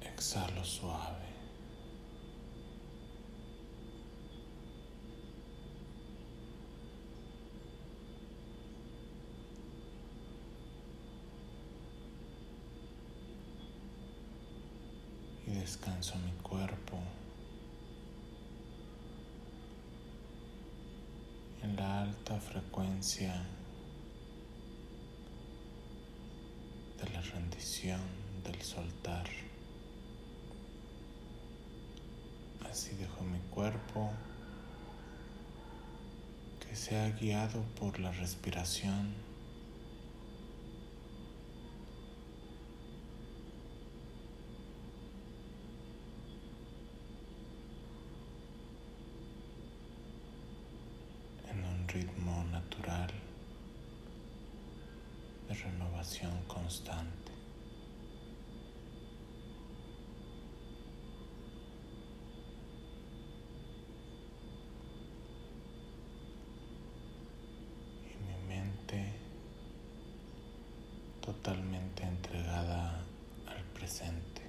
Exhalo suave. Y descanso mi cuerpo. en la alta frecuencia de la del soltar. Así dejo mi cuerpo que sea guiado por la respiración. ritmo natural de renovación constante. Y mi mente totalmente entregada al presente.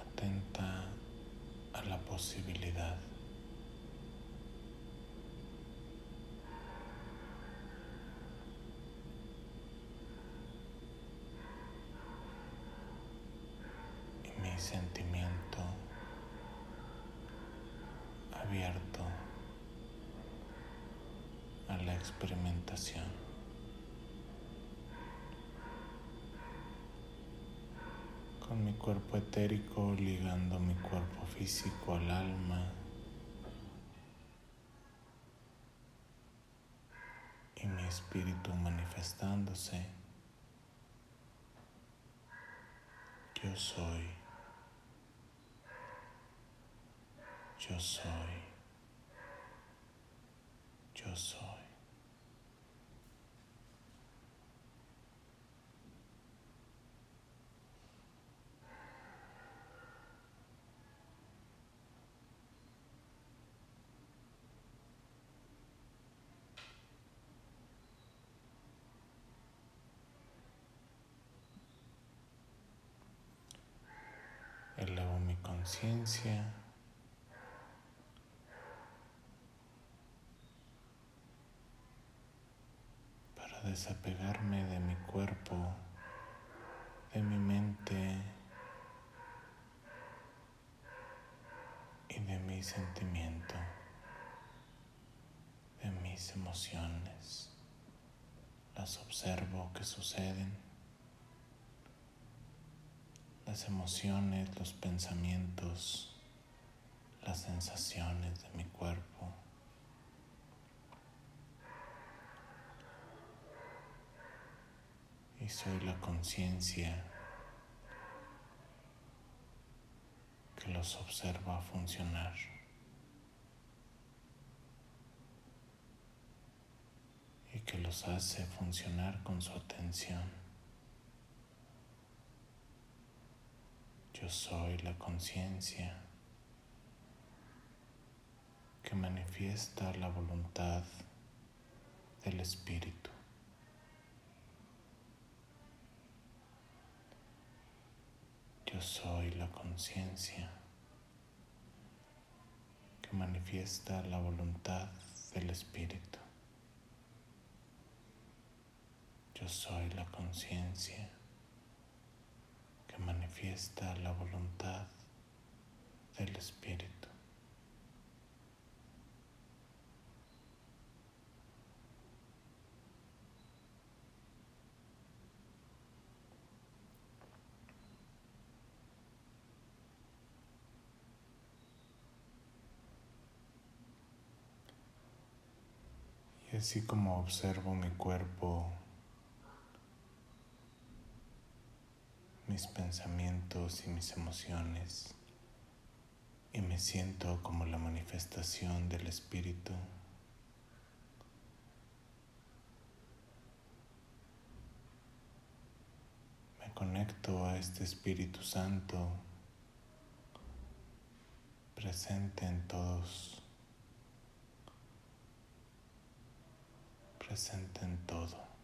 Atenta la posibilidad. Y mi sentimiento abierto a la experimentación. con mi cuerpo etérico ligando mi cuerpo físico al alma. Y mi espíritu manifestándose. Yo soy. Yo soy. Yo soy. elevo mi conciencia. para desapegarme de mi cuerpo, de mi mente y de mi sentimiento, de mis emociones. Las observo que suceden las emociones, los pensamientos, las sensaciones de mi cuerpo. Y soy la conciencia que los observa funcionar. Y que los hace funcionar con su atención. Yo soy la conciencia que manifiesta la voluntad del Espíritu. Yo soy la conciencia que manifiesta la voluntad del Espíritu. Yo soy la conciencia manifiesta la voluntad del Espíritu. Y así como observo mi cuerpo mis pensamientos y mis emociones y me siento como la manifestación del Espíritu. Me conecto a este Espíritu Santo presente en todos, presente en todo.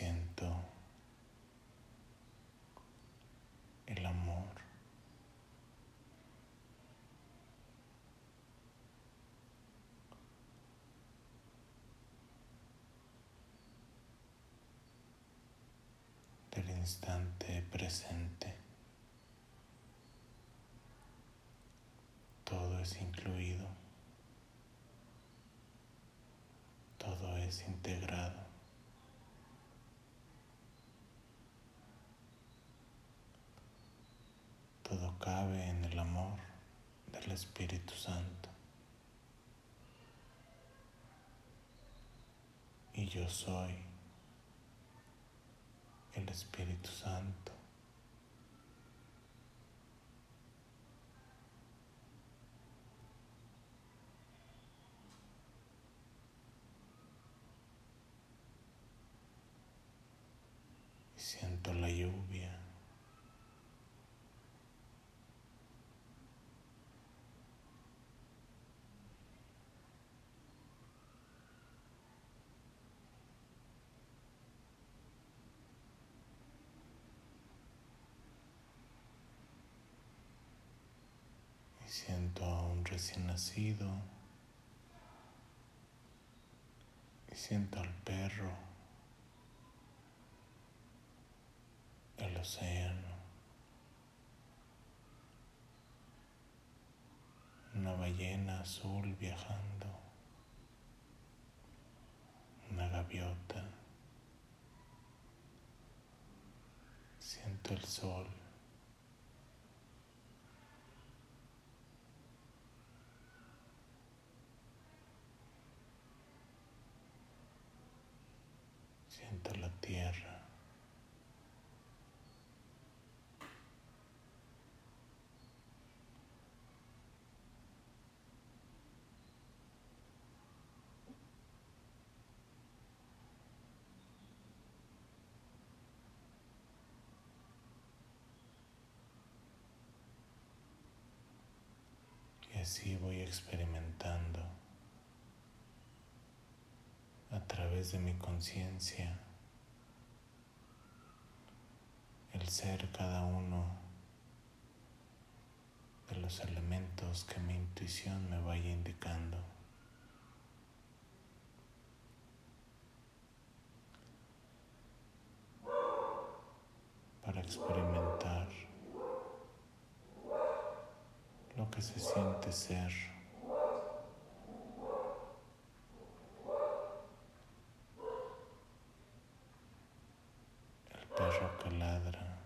Siento el amor. del instante presente. Todo es incluido. Todo es integrado. Todo cabe en el amor del Espíritu Santo. Y yo soy el Espíritu Santo. Siento la lluvia. Y siento a un recién nacido. Y siento al perro, el océano, una ballena azul viajando, una gaviota. Siento el sol. Siento la tierra. Y así voy experimentando a través de mi conciencia el ser cada uno de los elementos que mi intuición me vaya indicando. para experimentar lo que se siente ser. El perro que ladra.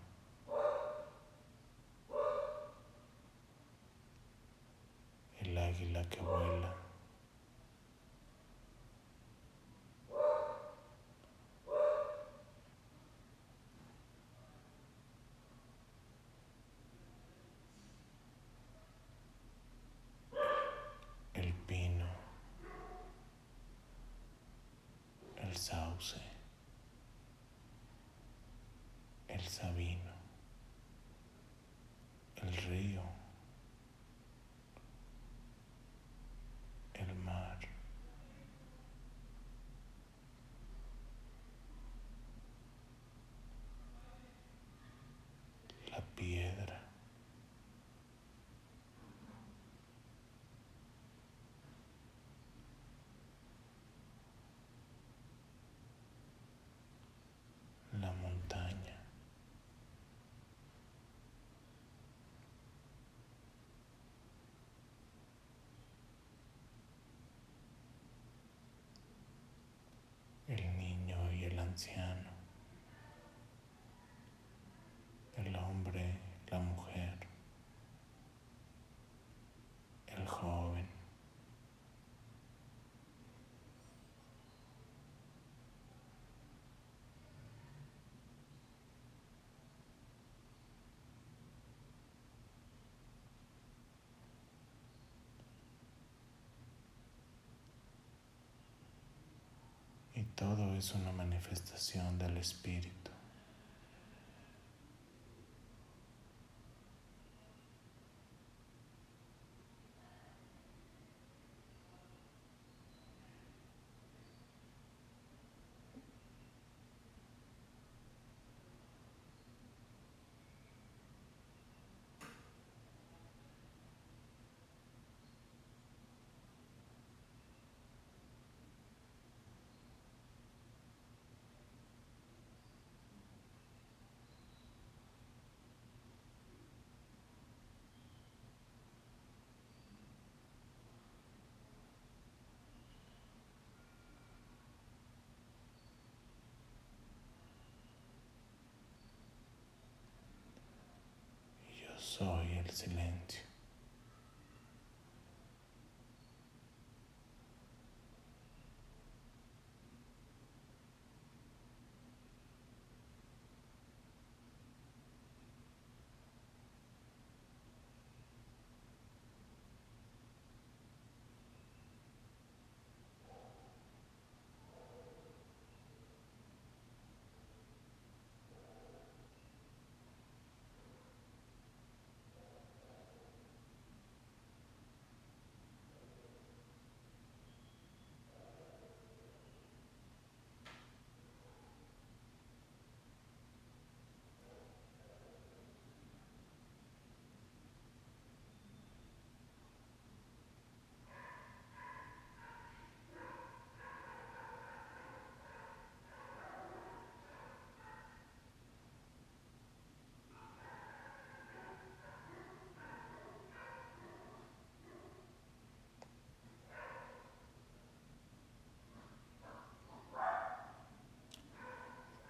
El águila que vuela. el pino, el sauce, el sabino, el río, el mar. La piedra. la montaña. El niño y el anciano. El hombre, la mujer. El joven. y todo es una manifestación del espíritu. El silencio.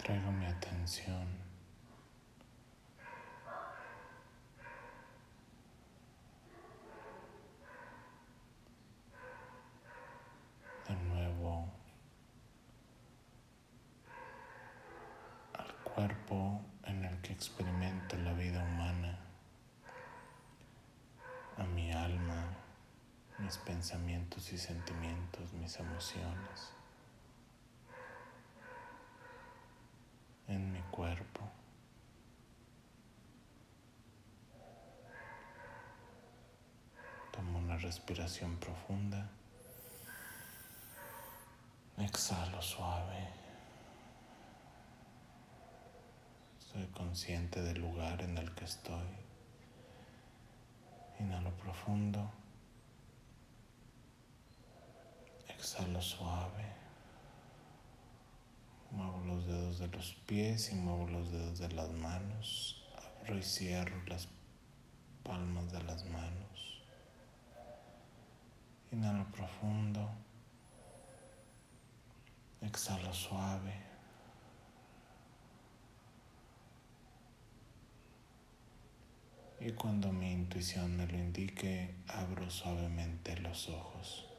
Traigo mi atención de nuevo al cuerpo en el que experimento la vida humana, a mi alma, mis pensamientos y sentimientos, mis emociones. en mi cuerpo. Tomo una respiración profunda. Exhalo suave. Soy consciente del lugar en el que estoy. Inhalo profundo. Exhalo suave. Muevo los dedos de los pies y muevo los dedos de las manos. Abro y cierro las palmas de las manos. Inhalo profundo. Exhalo suave. Y cuando mi intuición me lo indique, abro suavemente los ojos.